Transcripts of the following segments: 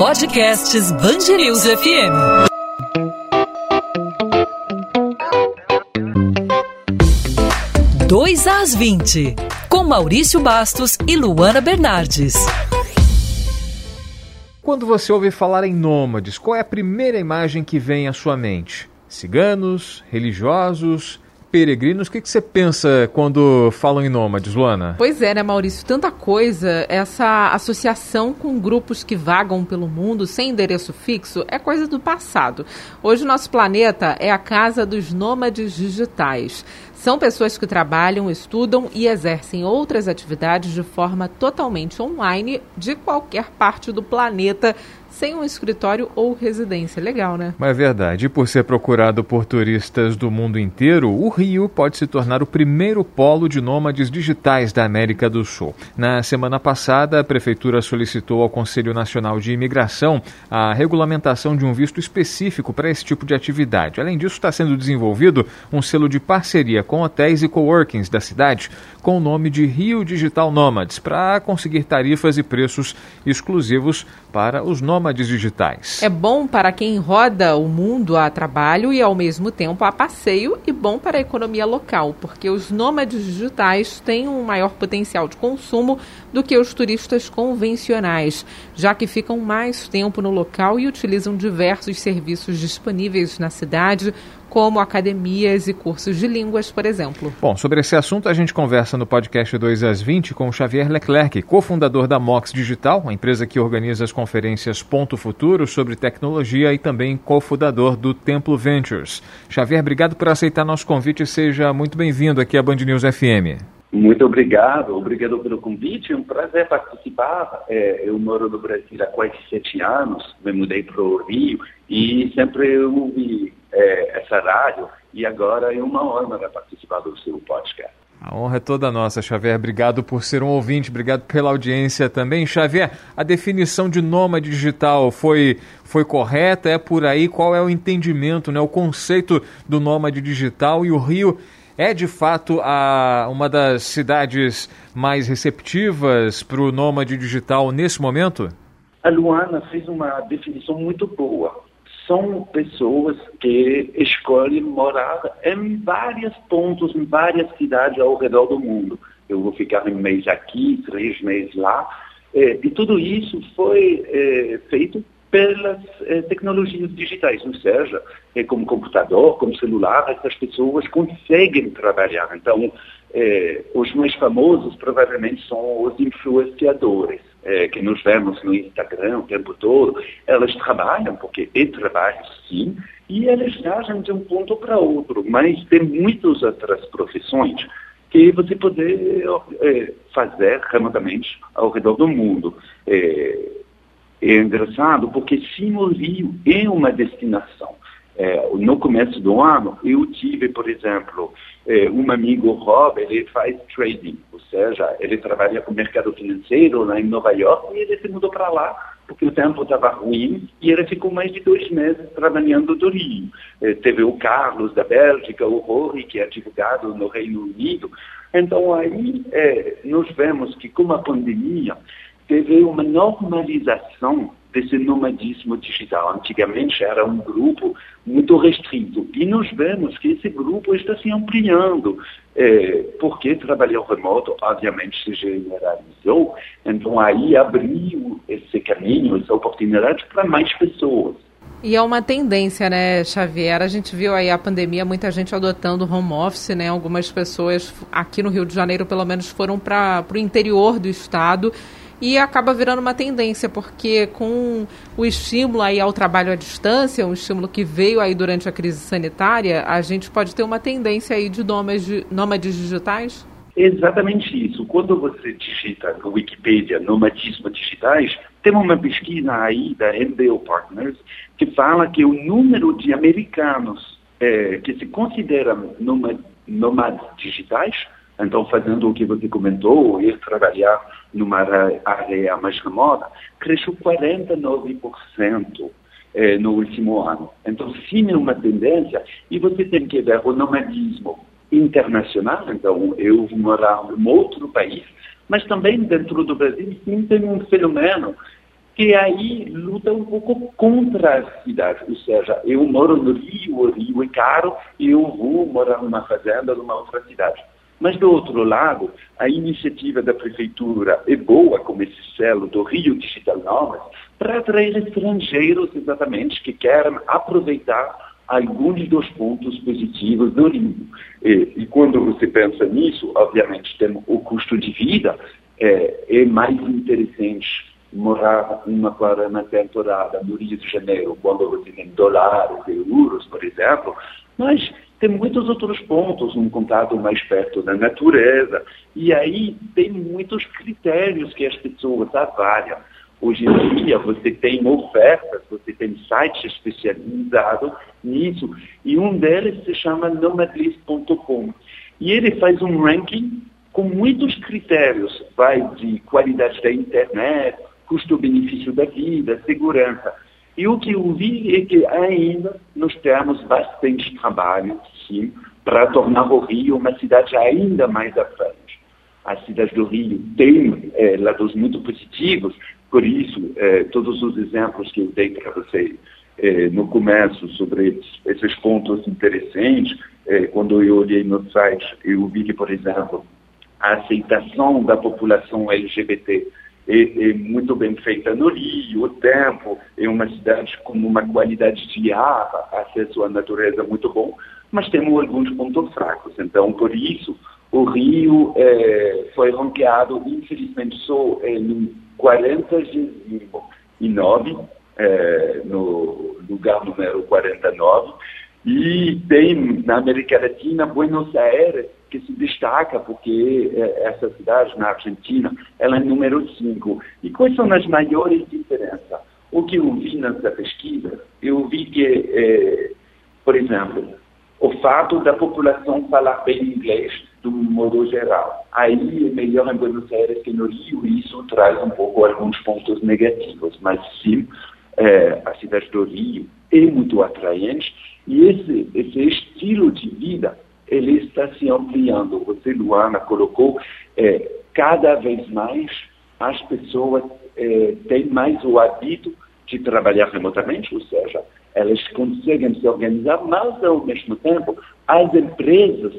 Podcasts Bangerils FM. Dois às 20, com Maurício Bastos e Luana Bernardes. Quando você ouve falar em nômades, qual é a primeira imagem que vem à sua mente? Ciganos, religiosos, peregrinos. O que, que você pensa quando falam em nômades, Luana? Pois é, né, Maurício? Tanta coisa. Essa associação com grupos que vagam pelo mundo sem endereço fixo é coisa do passado. Hoje, nosso planeta é a casa dos nômades digitais. São pessoas que trabalham, estudam e exercem outras atividades de forma totalmente online de qualquer parte do planeta, sem um escritório ou residência. Legal, né? É verdade. E por ser procurado por turistas do mundo inteiro, o Rio pode se tornar o primeiro polo de nômades digitais da América do Sul. Na semana passada, a Prefeitura solicitou ao Conselho Nacional de Imigração a regulamentação de um visto específico para esse tipo de atividade. Além disso, está sendo desenvolvido um selo de parceria com hotéis e coworkings da cidade com o nome de Rio Digital Nomads para conseguir tarifas e preços exclusivos para os nômades digitais. É bom para quem roda o mundo a trabalho e ao mesmo tempo a passeio e bom para a economia local, porque os nômades digitais têm um maior potencial de consumo do que os turistas convencionais, já que ficam mais tempo no local e utilizam diversos serviços disponíveis na cidade, como academias e cursos de línguas, por exemplo. Bom, sobre esse assunto a gente conversa no podcast 2 às 20 com o Xavier Leclerc, cofundador da Mox Digital, a empresa que organiza as conferências Ponto Futuro sobre tecnologia e também cofundador do Templo Ventures. Xavier, obrigado por aceitar nosso convite e seja muito bem-vindo aqui à Band News FM. Muito obrigado, obrigado pelo convite, é um prazer participar. É, eu moro no Brasil há quase sete anos, me mudei para o Rio e sempre eu ouvi é, essa rádio e agora é uma honra participar do seu podcast. A honra é toda nossa, Xavier. Obrigado por ser um ouvinte, obrigado pela audiência também. Xavier, a definição de nômade digital foi, foi correta? É por aí? Qual é o entendimento, né, o conceito do nômade digital? E o Rio é de fato a, uma das cidades mais receptivas para o nômade digital nesse momento? A Luana fez uma definição muito boa são pessoas que escolhem morar em vários pontos, em várias cidades ao redor do mundo. Eu vou ficar um mês aqui, três meses lá. É, e tudo isso foi é, feito pelas é, tecnologias digitais, ou seja, como computador, como celular, essas pessoas conseguem trabalhar. Então, os mais famosos provavelmente são os influenciadores é, que nos vemos no Instagram o tempo todo, elas trabalham, porque é trabalho sim, e elas viajam de um ponto para outro, mas tem muitas outras profissões que você pode é, fazer remotamente ao redor do mundo. É, é engraçado porque sim, o Rio é uma destinação. É, no começo do ano, eu tive, por exemplo, é, um amigo, Rob, ele faz trading, ou seja, ele trabalha com o mercado financeiro lá em Nova York e ele se mudou para lá porque o tempo estava ruim e ele ficou mais de dois meses trabalhando do Rio. É, teve o Carlos da Bélgica, o Rory, que é advogado no Reino Unido. Então aí é, nós vemos que com a pandemia teve uma normalização desse nomadismo digital. Antigamente era um grupo muito restrito e nós vemos que esse grupo está se ampliando, é, porque trabalhar remoto obviamente se generalizou, então aí abriu esse caminho, essa oportunidade para mais pessoas. E é uma tendência, né, Xavier? A gente viu aí a pandemia, muita gente adotando home office, né? Algumas pessoas aqui no Rio de Janeiro, pelo menos, foram para o interior do estado e acaba virando uma tendência, porque com o estímulo aí ao trabalho à distância, um estímulo que veio aí durante a crise sanitária, a gente pode ter uma tendência aí de nômades, nômades digitais? Exatamente isso. Quando você digita no Wikipedia nomadismo digitais, tem uma pesquisa aí da MBO Partners que fala que o número de americanos é, que se consideram nomades digitais então, fazendo o que você comentou, ir trabalhar numa área mais remota, cresceu 49% eh, no último ano. Então, sim, é uma tendência, e você tem que ver o nomadismo internacional, então eu vou morar em outro país, mas também dentro do Brasil, sim, tem um fenômeno que aí luta um pouco contra a cidade. Ou seja, eu moro no Rio, o Rio é caro, e eu vou morar numa fazenda numa outra cidade. Mas, do outro lado, a iniciativa da prefeitura é boa, como esse selo do Rio Digital Nomads, para atrair estrangeiros, exatamente, que querem aproveitar alguns dos pontos positivos do Rio. E, e, quando você pensa nisso, obviamente, tem o custo de vida, é, é mais interessante morar uma quarentena temporada no Rio de Janeiro, quando você tem dólares e euros, por exemplo, mas tem muitos outros pontos, um contato mais perto da natureza, e aí tem muitos critérios que as pessoas avaliam. Hoje em dia você tem ofertas, você tem sites especializados nisso, e um deles se chama nomadlist.com. E ele faz um ranking com muitos critérios, vai de qualidade da internet, custo-benefício da vida, segurança. E o que eu vi é que ainda nós temos bastante trabalho, sim, para tornar o Rio uma cidade ainda mais à frente. A cidade do Rio tem é, lados muito positivos, por isso, é, todos os exemplos que eu dei para vocês é, no começo sobre esses pontos interessantes, quando eu olhei no site, eu vi que, por exemplo, a aceitação da população LGBT é, é, muito bem feita no Rio, o tempo, é uma cidade com uma qualidade de ar, acesso à natureza muito bom, mas temos alguns pontos fracos. Então, por isso, o Rio é, foi ranqueado, infelizmente, só no 49, é, no lugar número 49, e tem na América Latina Buenos Aires, que se destaca porque é, essa cidade na Argentina, ela é número 5. E quais são as maiores diferenças? O que eu vi nessa pesquisa, eu vi que, é, por exemplo, o fato da população falar bem inglês, do modo geral. Aí é melhor em Buenos Aires que no Rio, e isso traz um pouco alguns pontos negativos, mas sim, é, a cidade do Rio é muito atraente, e esse, esse estilo de vida ele está se ampliando. Você, Luana, colocou é, cada vez mais as pessoas é, têm mais o hábito de trabalhar remotamente, ou seja, elas conseguem se organizar, mas ao mesmo tempo as empresas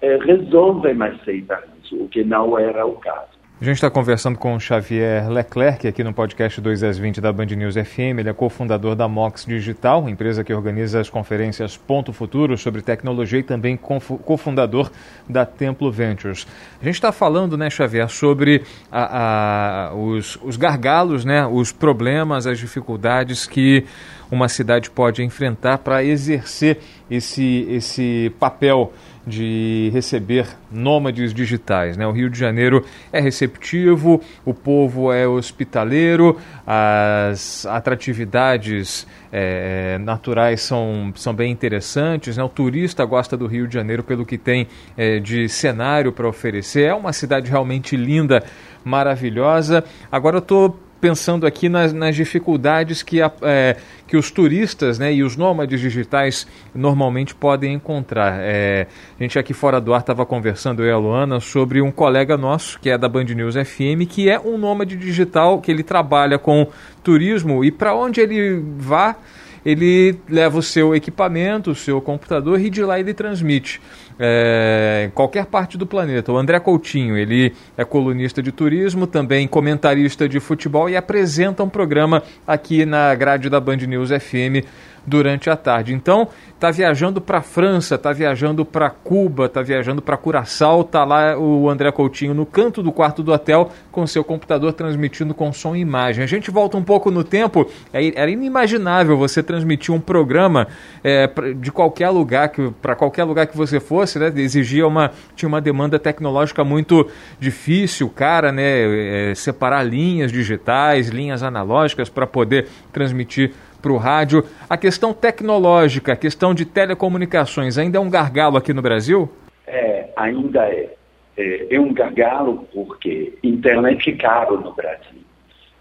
é, resolvem aceitar isso, o que não era o caso. A gente está conversando com o Xavier Leclerc aqui no podcast 2 às 20 da Band News FM. Ele é cofundador da Mox Digital, empresa que organiza as conferências Ponto Futuro sobre tecnologia e também cofundador da Templo Ventures. A gente está falando, né, Xavier, sobre a, a, os, os gargalos, né, os problemas, as dificuldades que uma cidade pode enfrentar para exercer esse, esse papel de receber nômades digitais. Né? O Rio de Janeiro é receptivo, o povo é hospitaleiro, as atratividades é, naturais são, são bem interessantes. Né? O turista gosta do Rio de Janeiro pelo que tem é, de cenário para oferecer. É uma cidade realmente linda, maravilhosa. Agora eu estou pensando aqui nas, nas dificuldades que, a, é, que os turistas né, e os nômades digitais normalmente podem encontrar. É, a gente aqui fora do ar estava conversando, eu e a Luana, sobre um colega nosso, que é da Band News FM, que é um nômade digital, que ele trabalha com turismo e para onde ele vá, ele leva o seu equipamento, o seu computador e de lá ele transmite é, em qualquer parte do planeta. O André Coutinho, ele é colunista de turismo, também comentarista de futebol e apresenta um programa aqui na grade da Band News FM durante a tarde. Então, tá viajando para a França, tá viajando para Cuba, tá viajando para Curaçao, tá lá o André Coutinho no canto do quarto do hotel com seu computador transmitindo com som e imagem. A gente volta um pouco no tempo, é era inimaginável você transmitir um programa é, de qualquer lugar para qualquer lugar que você fosse, né? Exigia uma tinha uma demanda tecnológica muito difícil, cara, né? É, separar linhas digitais, linhas analógicas para poder transmitir para o rádio. A questão tecnológica, a questão de telecomunicações, ainda é um gargalo aqui no Brasil? É, ainda é. É, é um gargalo porque internet é caro no Brasil.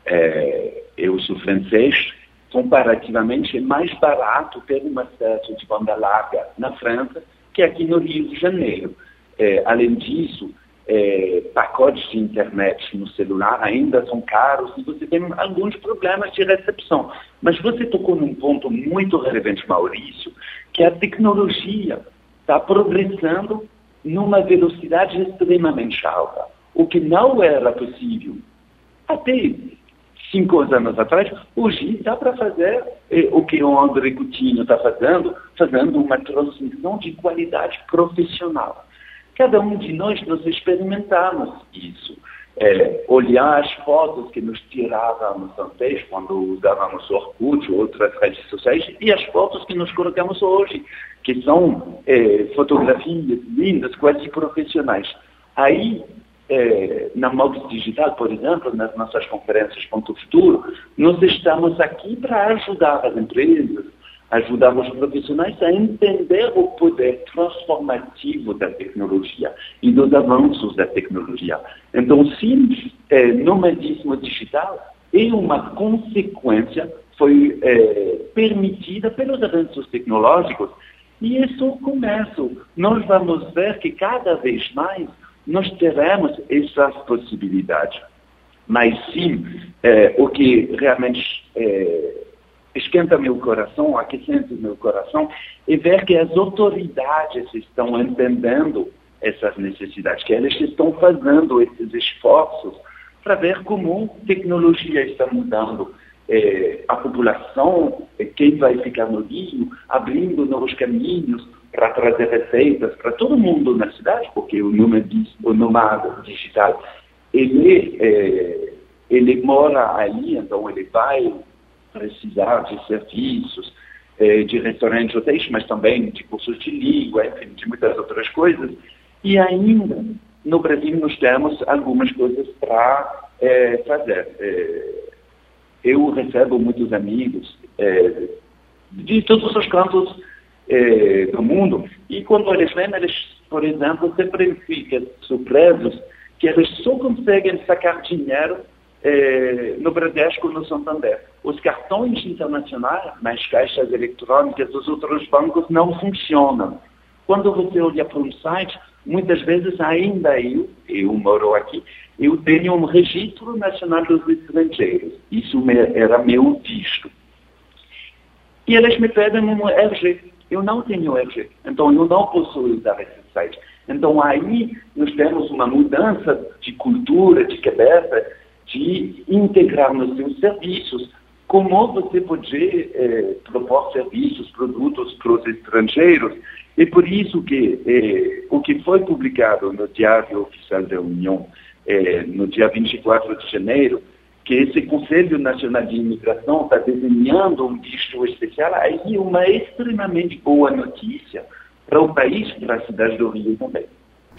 É, eu sou francês, comparativamente é mais barato ter uma acesso de banda larga na França que aqui no Rio de Janeiro. É, além disso, é, pacotes de internet no celular ainda são caros e você tem alguns problemas de recepção. Mas você tocou num ponto muito relevante, Maurício, que a tecnologia está progressando numa velocidade extremamente alta, o que não era possível até cinco anos atrás. Hoje dá para fazer eh, o que o André Coutinho está fazendo, fazendo uma transmissão de qualidade profissional. Cada um de nós, nós experimentamos isso. É, olhar as fotos que nos tirávamos antes, quando usávamos Orkut ou outras redes sociais, e as fotos que nos colocamos hoje, que são é, fotografias lindas, quase profissionais. Aí, é, na Mox Digital, por exemplo, nas nossas conferências Ponto Futuro, nós estamos aqui para ajudar as empresas, ajudar os profissionais a entender o poder transformativo da tecnologia e dos avanços da tecnologia. Então, sim, é, nomadismo digital é uma consequência, foi é, permitida pelos avanços tecnológicos e isso é o começo. Nós vamos ver que cada vez mais nós teremos essas possibilidades. Mas sim, é, o que realmente é, esquenta meu coração, aquecendo meu coração, é ver que as autoridades estão entendendo essas necessidades, que elas estão fazendo esses esforços para ver como a tecnologia está mudando é, a população, é, quem vai ficar no Rio, abrindo novos caminhos para trazer receitas para todo mundo na cidade, porque o nomado digital, ele, é, ele mora ali, então ele vai precisar de serviços, eh, de restaurantes, hotéis, mas também de cursos de língua, enfim, de muitas outras coisas. E ainda, no Brasil, nós temos algumas coisas para eh, fazer. Eh, eu recebo muitos amigos de todos os cantos do mundo, e quando eles vêm, eles, por exemplo, sempre ficam surpresos que eles só conseguem sacar dinheiro eh, no Bradesco no Santander. Os cartões internacionais nas caixas eletrônicas dos outros bancos não funcionam. Quando você olha para um site, muitas vezes ainda eu, eu moro aqui, eu tenho um registro nacional dos estrangeiros. Isso era meu visto. E eles me pedem um RG. Eu não tenho RG. Então eu não posso usar esse site. Então aí nós temos uma mudança de cultura, de cabeça, de integrar nos seus serviços. Como você pode eh, propor serviços, produtos para os estrangeiros? É por isso que eh, o que foi publicado no Diário Oficial da União, eh, no dia 24 de janeiro, que esse Conselho Nacional de Imigração está desenhando um visto especial, aí uma extremamente boa notícia para o país, para a cidade do Rio também.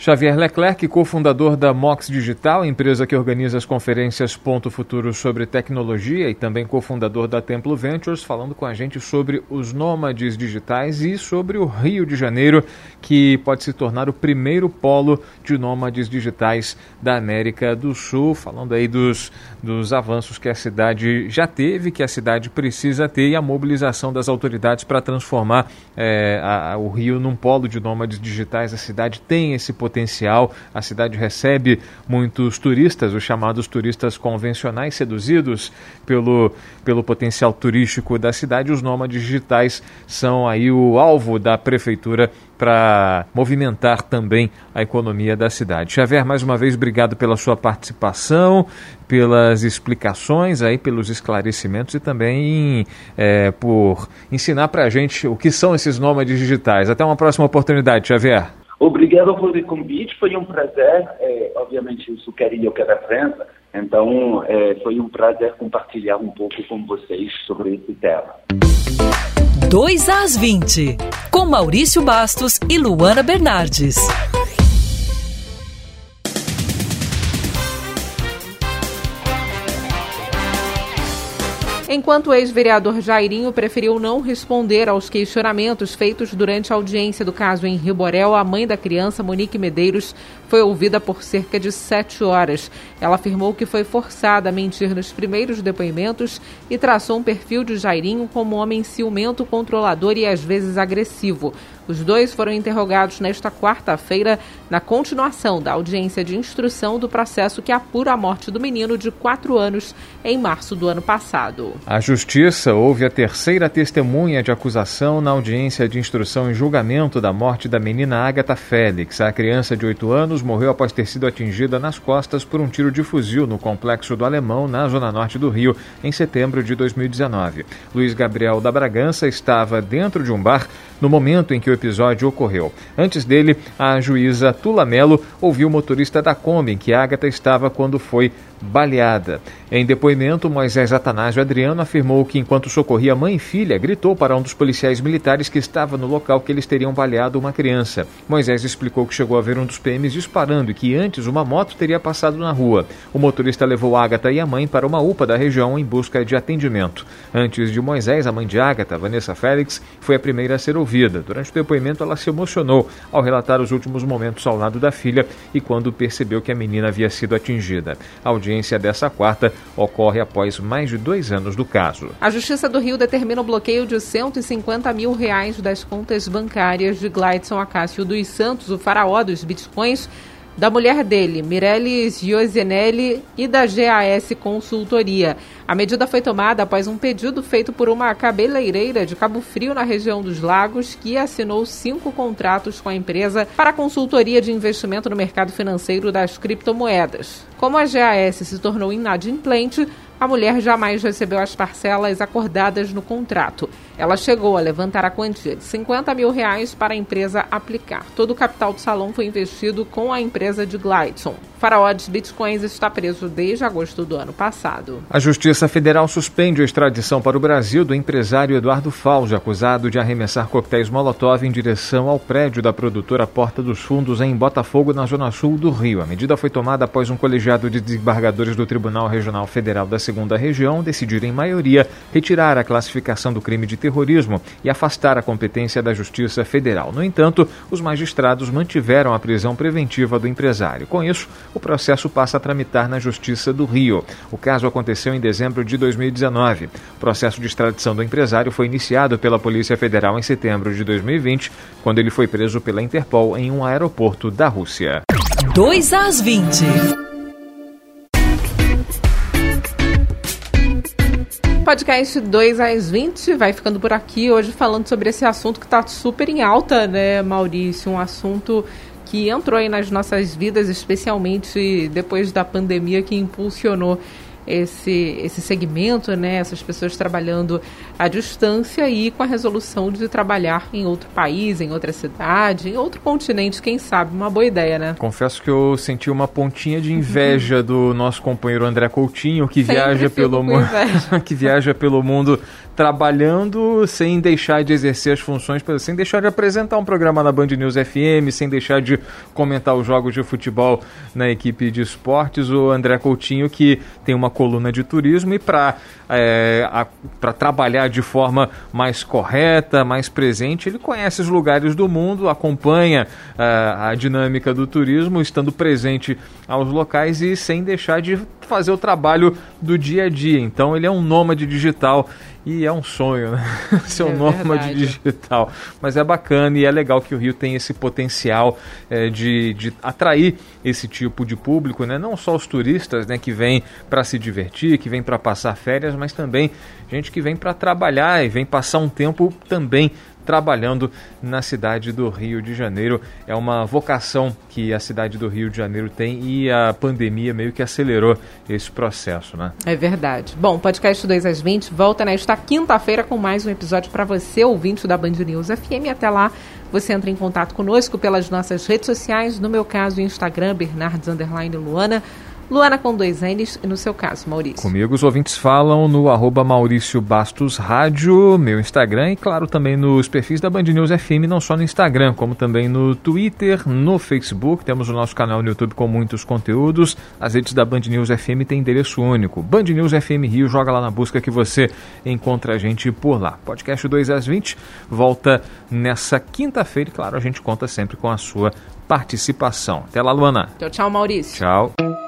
Xavier Leclerc, cofundador da Mox Digital, empresa que organiza as conferências Ponto Futuro sobre tecnologia e também cofundador da Templo Ventures, falando com a gente sobre os nômades digitais e sobre o Rio de Janeiro, que pode se tornar o primeiro polo de nômades digitais da América do Sul, falando aí dos, dos avanços que a cidade já teve, que a cidade precisa ter e a mobilização das autoridades para transformar é, a, o Rio num polo de nômades digitais. A cidade tem esse potencial potencial. A cidade recebe muitos turistas, os chamados turistas convencionais, seduzidos pelo, pelo potencial turístico da cidade. Os nômades digitais são aí o alvo da prefeitura para movimentar também a economia da cidade. Xavier, mais uma vez, obrigado pela sua participação, pelas explicações, aí, pelos esclarecimentos e também é, por ensinar para a gente o que são esses nômades digitais. Até uma próxima oportunidade, Xavier. Obrigado pelo convite, foi um prazer. É, obviamente, eu sou carioca da França, então é, foi um prazer compartilhar um pouco com vocês sobre esse tema. 2 às 20, com Maurício Bastos e Luana Bernardes. Enquanto o ex-vereador Jairinho preferiu não responder aos questionamentos feitos durante a audiência do caso em Rio Borel, a mãe da criança, Monique Medeiros, foi ouvida por cerca de sete horas. Ela afirmou que foi forçada a mentir nos primeiros depoimentos e traçou um perfil de Jairinho como homem ciumento, controlador e às vezes agressivo. Os dois foram interrogados nesta quarta-feira na continuação da audiência de instrução do processo que apura a morte do menino de quatro anos em março do ano passado. A Justiça houve a terceira testemunha de acusação na audiência de instrução e julgamento da morte da menina Agatha Félix. A criança de oito anos morreu após ter sido atingida nas costas por um tiro de fuzil no complexo do Alemão, na zona norte do Rio, em setembro de 2019. Luiz Gabriel da Bragança estava dentro de um bar no momento em que o episódio ocorreu. Antes dele, a juíza Tula Melo ouviu o motorista da Kombi em que Agatha estava quando foi baleada. Em depoimento, Moisés Atanásio Adriano afirmou que, enquanto socorria mãe e filha, gritou para um dos policiais militares que estava no local que eles teriam baleado uma criança. Moisés explicou que chegou a ver um dos PMs disparando e que antes uma moto teria passado na rua. O motorista levou Agatha e a mãe para uma UPA da região em busca de atendimento. Antes de Moisés, a mãe de Agatha, Vanessa Félix, foi a primeira a ser ouvida. Durante o depoimento, ela se emocionou ao relatar os últimos momentos ao lado da filha e quando percebeu que a menina havia sido atingida. A audiência dessa quarta ocorre após mais de dois anos do caso. A Justiça do Rio determina o bloqueio de 150 mil reais das contas bancárias de Gladson Acácio dos Santos, o faraó dos bitcoins, da mulher dele, Mireles Giosinelli, e da GAS Consultoria. A medida foi tomada após um pedido feito por uma cabeleireira de Cabo Frio, na região dos Lagos, que assinou cinco contratos com a empresa para consultoria de investimento no mercado financeiro das criptomoedas. Como a GAS se tornou inadimplente, a mulher jamais recebeu as parcelas acordadas no contrato. Ela chegou a levantar a quantia de 50 mil reais para a empresa aplicar. Todo o capital do salão foi investido com a empresa de Glidson. Faraó dos Bitcoins está preso desde agosto do ano passado. A Justiça Federal suspende a extradição para o Brasil do empresário Eduardo Falge, acusado de arremessar coquetéis Molotov em direção ao prédio da produtora Porta dos Fundos em Botafogo, na zona sul do Rio. A medida foi tomada após um colegiado de desembargadores do Tribunal Regional Federal da Segunda Região decidir, em maioria, retirar a classificação do crime de terrorismo e afastar a competência da Justiça Federal. No entanto, os magistrados mantiveram a prisão preventiva do empresário. Com isso, o processo passa a tramitar na Justiça do Rio. O caso aconteceu em dezembro de 2019. O processo de extradição do empresário foi iniciado pela Polícia Federal em setembro de 2020, quando ele foi preso pela Interpol em um aeroporto da Rússia. 2 às 20. Podcast 2 às 20 vai ficando por aqui hoje falando sobre esse assunto que está super em alta, né, Maurício? Um assunto que entrou aí nas nossas vidas, especialmente depois da pandemia, que impulsionou esse, esse segmento, né, essas pessoas trabalhando à distância e com a resolução de trabalhar em outro país, em outra cidade, em outro continente, quem sabe, uma boa ideia, né? Confesso que eu senti uma pontinha de inveja do nosso companheiro André Coutinho, que Sempre viaja pelo mundo, que viaja pelo mundo trabalhando sem deixar de exercer as funções, sem deixar de apresentar um programa na Band News FM, sem deixar de comentar os jogos de futebol na equipe de esportes. O André Coutinho, que tem uma coluna de turismo e para é, trabalhar de forma mais correta, mais presente, ele conhece os lugares do mundo, acompanha a, a dinâmica do turismo, estando presente aos locais e sem deixar de fazer o trabalho do dia a dia. Então ele é um nômade digital e é um sonho, né? Ser um é nômade digital. Mas é bacana e é legal que o Rio tem esse potencial é, de, de atrair esse tipo de público, né? Não só os turistas, né, que vêm para se divertir, que vêm para passar férias, mas também gente que vem para trabalhar e vem passar um tempo também trabalhando na cidade do Rio de Janeiro. É uma vocação que a cidade do Rio de Janeiro tem e a pandemia meio que acelerou esse processo, né? É verdade. Bom, podcast 2 às 20 volta nesta quinta-feira com mais um episódio para você, ouvinte da Band News FM. Até lá, você entra em contato conosco pelas nossas redes sociais, no meu caso, Instagram, Bernardes Luana Luana com dois N's e no seu caso, Maurício. Comigo os ouvintes falam no arroba Maurício Bastos Rádio, meu Instagram e claro também nos perfis da Band News FM, não só no Instagram, como também no Twitter, no Facebook, temos o nosso canal no YouTube com muitos conteúdos, as redes da Band News FM têm endereço único, Band News FM Rio, joga lá na busca que você encontra a gente por lá. Podcast 2 às 20 volta nessa quinta-feira e claro, a gente conta sempre com a sua participação. Até lá, Luana. Tchau, tchau, Maurício. Tchau.